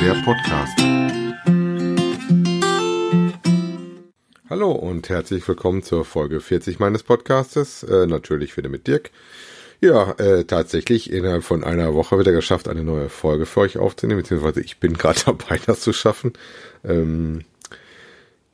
der Podcast. Hallo und herzlich willkommen zur Folge 40 meines Podcastes. Äh, natürlich wieder mit Dirk. Ja, äh, tatsächlich innerhalb von einer Woche wieder geschafft, eine neue Folge für euch aufzunehmen, beziehungsweise ich bin gerade dabei, das zu schaffen. Ähm,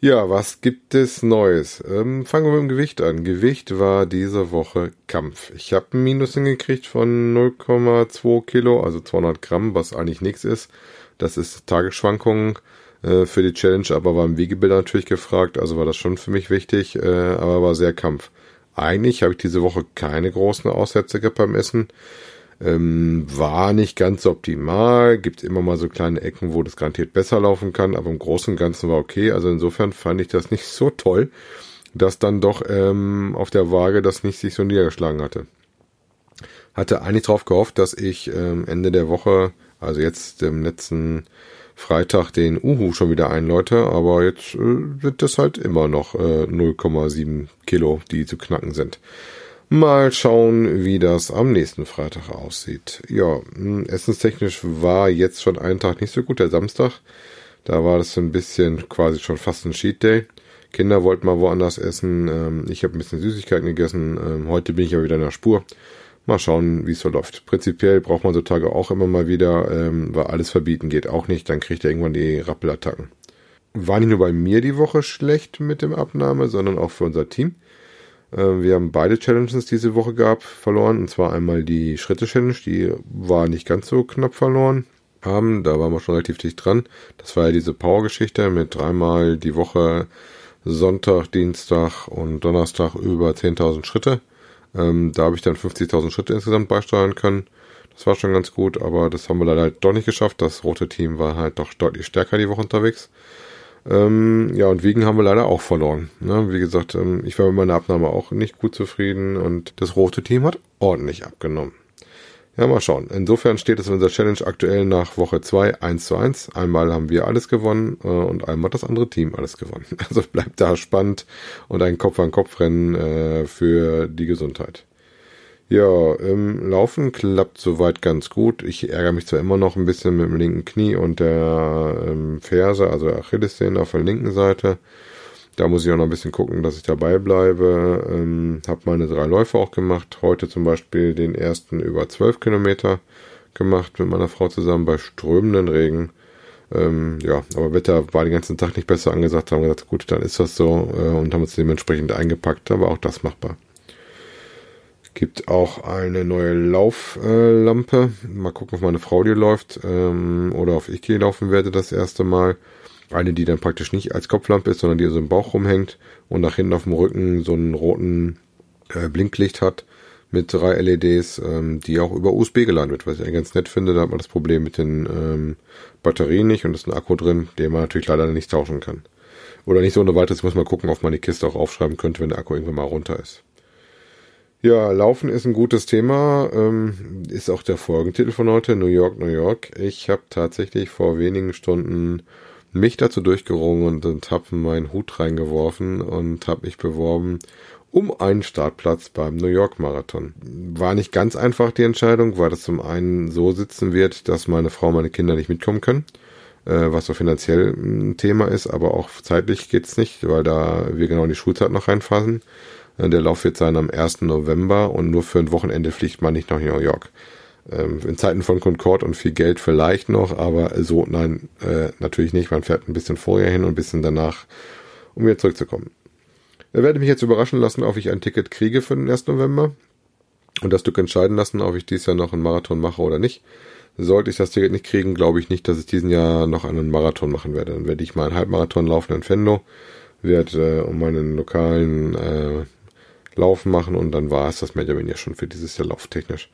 ja, was gibt es Neues? Ähm, fangen wir mit dem Gewicht an. Gewicht war diese Woche Kampf. Ich habe ein Minus hingekriegt von 0,2 Kilo, also 200 Gramm, was eigentlich nichts ist. Das ist Tagesschwankungen äh, für die Challenge, aber war im Wiegebilder natürlich gefragt, also war das schon für mich wichtig, äh, aber war sehr Kampf. Eigentlich habe ich diese Woche keine großen Aussätze gehabt beim Essen. Ähm, war nicht ganz optimal. Gibt immer mal so kleine Ecken, wo das garantiert besser laufen kann, aber im Großen und Ganzen war okay. Also insofern fand ich das nicht so toll, dass dann doch ähm, auf der Waage das nicht sich so niedergeschlagen hatte. Hatte eigentlich darauf gehofft, dass ich ähm, Ende der Woche, also jetzt im letzten Freitag, den Uhu schon wieder einläute, aber jetzt äh, wird das halt immer noch äh, 0,7 Kilo, die zu knacken sind. Mal schauen, wie das am nächsten Freitag aussieht. Ja, hm, essenstechnisch war jetzt schon ein Tag nicht so gut, der Samstag. Da war das so ein bisschen quasi schon fast ein Cheat Day. Kinder wollten mal woanders essen. Ähm, ich habe ein bisschen Süßigkeiten gegessen. Ähm, heute bin ich aber wieder in der Spur. Mal schauen, wie es so läuft. Prinzipiell braucht man so Tage auch immer mal wieder, ähm, weil alles verbieten geht auch nicht. Dann kriegt er irgendwann die Rappelattacken. War nicht nur bei mir die Woche schlecht mit dem Abnahme, sondern auch für unser Team. Äh, wir haben beide Challenges diese Woche gehabt, verloren. Und zwar einmal die Schritte-Challenge, die war nicht ganz so knapp verloren haben. Da waren wir schon relativ dicht dran. Das war ja diese Power-Geschichte mit dreimal die Woche Sonntag, Dienstag und Donnerstag über 10.000 Schritte. Ähm, da habe ich dann 50.000 Schritte insgesamt beisteuern können. Das war schon ganz gut, aber das haben wir leider doch nicht geschafft. Das rote Team war halt doch deutlich stärker die Woche unterwegs. Ähm, ja, und Wiegen haben wir leider auch verloren. Ne? Wie gesagt, ähm, ich war mit meiner Abnahme auch nicht gut zufrieden und das rote Team hat ordentlich abgenommen. Ja, mal schauen. Insofern steht es in unserer Challenge aktuell nach Woche 2 1 zu 1. Einmal haben wir alles gewonnen äh, und einmal hat das andere Team alles gewonnen. Also bleibt da spannend und ein Kopf-an-Kopf-Rennen äh, für die Gesundheit. Ja, ähm, Laufen klappt soweit ganz gut. Ich ärgere mich zwar immer noch ein bisschen mit dem linken Knie und der ähm, Ferse, also Achillessehne auf der linken Seite. Da muss ich auch noch ein bisschen gucken, dass ich dabei bleibe. Ähm, habe meine drei Läufe auch gemacht. Heute zum Beispiel den ersten über zwölf Kilometer gemacht mit meiner Frau zusammen bei strömenden Regen. Ähm, ja, aber Wetter war den ganzen Tag nicht besser angesagt. Haben gesagt, gut, dann ist das so äh, und haben uns dementsprechend eingepackt. Aber auch das machbar. Gibt auch eine neue Lauflampe. Äh, mal gucken, ob meine Frau die läuft ähm, oder auf ich die laufen werde das erste Mal. Eine, die dann praktisch nicht als Kopflampe ist, sondern die so im Bauch rumhängt und nach hinten auf dem Rücken so einen roten äh, Blinklicht hat mit drei LEDs, ähm, die auch über USB geladen wird, was ich ganz nett finde. Da hat man das Problem mit den ähm, Batterien nicht und ist ein Akku drin, den man natürlich leider nicht tauschen kann. Oder nicht so ohne weiteres, muss man gucken, ob man die Kiste auch aufschreiben könnte, wenn der Akku irgendwann mal runter ist. Ja, Laufen ist ein gutes Thema. Ähm, ist auch der Folgentitel von heute, New York, New York. Ich habe tatsächlich vor wenigen Stunden mich dazu durchgerungen und, und habe meinen Hut reingeworfen und habe mich beworben um einen Startplatz beim New York Marathon. War nicht ganz einfach die Entscheidung, weil das zum einen so sitzen wird, dass meine Frau und meine Kinder nicht mitkommen können, äh, was so finanziell ein Thema ist, aber auch zeitlich geht's nicht, weil da wir genau in die Schulzeit noch reinfassen. Äh, der Lauf wird sein am 1. November und nur für ein Wochenende fliegt man nicht nach New York. Ähm, in Zeiten von Concorde und viel Geld vielleicht noch, aber so, nein, äh, natürlich nicht. Man fährt ein bisschen vorher hin und ein bisschen danach, um wieder zurückzukommen. Da werde ich mich jetzt überraschen lassen, ob ich ein Ticket kriege für den 1. November und das Stück entscheiden lassen, ob ich dieses Jahr noch einen Marathon mache oder nicht. Sollte ich das Ticket nicht kriegen, glaube ich nicht, dass ich diesen Jahr noch einen Marathon machen werde. Dann werde ich mal einen Halbmarathon laufen in Fendo, werde äh, um meinen lokalen äh, Laufen machen und dann war es das oder weniger schon für dieses Jahr lauftechnisch.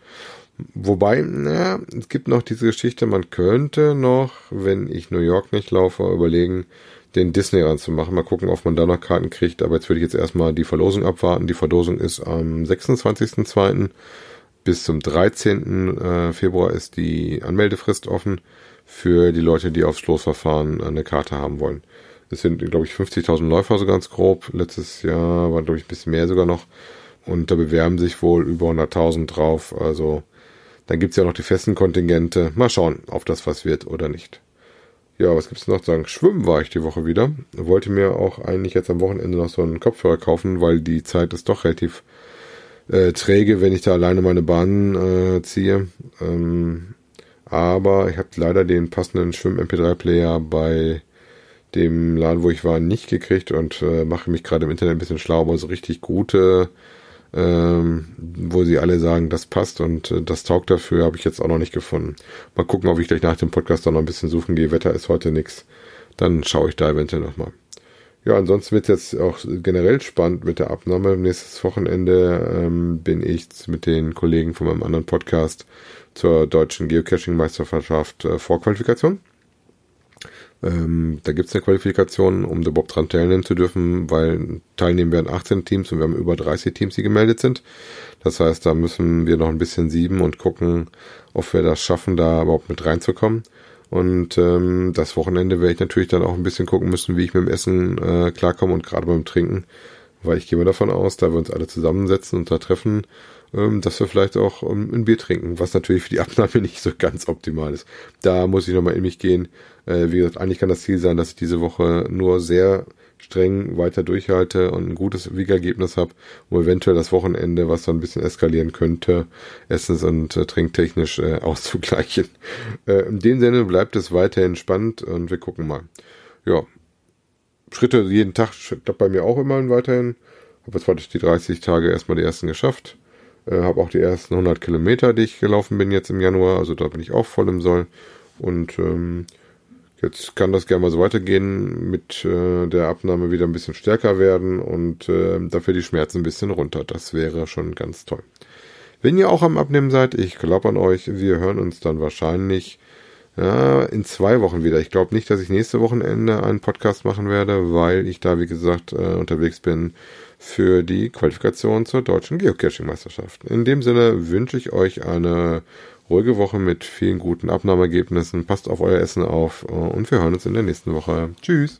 Wobei, naja, es gibt noch diese Geschichte, man könnte noch, wenn ich New York nicht laufe, überlegen, den Disney ranzumachen. Mal gucken, ob man da noch Karten kriegt. Aber jetzt würde ich jetzt erstmal die Verlosung abwarten. Die Verlosung ist am 26.02. Bis zum 13. Äh, Februar ist die Anmeldefrist offen für die Leute, die aufs Losverfahren eine Karte haben wollen. Es sind, glaube ich, 50.000 Läufer so ganz grob. Letztes Jahr war, glaube ich, ein bisschen mehr sogar noch. Und da bewerben sich wohl über 100.000 drauf. Also dann gibt's ja noch die festen Kontingente. Mal schauen, ob das was wird oder nicht. Ja, was gibt's noch zu sagen? Schwimmen war ich die Woche wieder. Wollte mir auch eigentlich jetzt am Wochenende noch so einen Kopfhörer kaufen, weil die Zeit ist doch relativ äh, träge, wenn ich da alleine meine Bahn äh, ziehe. Ähm, aber ich habe leider den passenden Schwimm-MP3-Player bei dem Laden, wo ich war, nicht gekriegt und äh, mache mich gerade im Internet ein bisschen schlau, aber so richtig gute, ähm, wo sie alle sagen, das passt und äh, das taugt dafür, habe ich jetzt auch noch nicht gefunden. Mal gucken, ob ich gleich nach dem Podcast dann noch ein bisschen suchen gehe. Wetter ist heute nix. Dann schaue ich da eventuell nochmal. Ja, ansonsten wird jetzt auch generell spannend mit der Abnahme. Nächstes Wochenende ähm, bin ich mit den Kollegen von meinem anderen Podcast zur deutschen Geocaching-Meisterschaft äh, Vorqualifikation. Ähm, da gibt's eine Qualifikation, um da überhaupt dran teilnehmen zu dürfen, weil teilnehmen werden 18 Teams und wir haben über 30 Teams, die gemeldet sind. Das heißt, da müssen wir noch ein bisschen sieben und gucken, ob wir das schaffen, da überhaupt mit reinzukommen. Und ähm, das Wochenende werde ich natürlich dann auch ein bisschen gucken müssen, wie ich mit dem Essen äh, klarkomme und gerade beim Trinken, weil ich gehe mal davon aus, da wir uns alle zusammensetzen und da treffen, ähm, dass wir vielleicht auch ähm, ein Bier trinken, was natürlich für die Abnahme nicht so ganz optimal ist. Da muss ich nochmal in mich gehen. Äh, wie gesagt, eigentlich kann das Ziel sein, dass ich diese Woche nur sehr streng weiter durchhalte und ein gutes Wiegergebnis habe, um eventuell das Wochenende, was dann ein bisschen eskalieren könnte, essens- und äh, trinktechnisch äh, auszugleichen. Äh, in dem Sinne bleibt es weiterhin spannend und wir gucken mal. Ja, Schritte jeden Tag klappt bei mir auch immer weiterhin. Habe jetzt heute die 30 Tage erstmal die ersten geschafft. Äh, habe auch die ersten 100 Kilometer, die ich gelaufen bin jetzt im Januar. Also da bin ich auch voll im Soll. Und ähm, jetzt kann das gerne mal so weitergehen, mit äh, der Abnahme wieder ein bisschen stärker werden und äh, dafür die Schmerzen ein bisschen runter. Das wäre schon ganz toll. Wenn ihr auch am Abnehmen seid, ich glaube an euch, wir hören uns dann wahrscheinlich ja, in zwei Wochen wieder. Ich glaube nicht, dass ich nächste Wochenende einen Podcast machen werde, weil ich da, wie gesagt, äh, unterwegs bin für die Qualifikation zur deutschen Geocaching-Meisterschaft. In dem Sinne wünsche ich euch eine ruhige Woche mit vielen guten Abnahmeergebnissen. Passt auf euer Essen auf und wir hören uns in der nächsten Woche. Tschüss.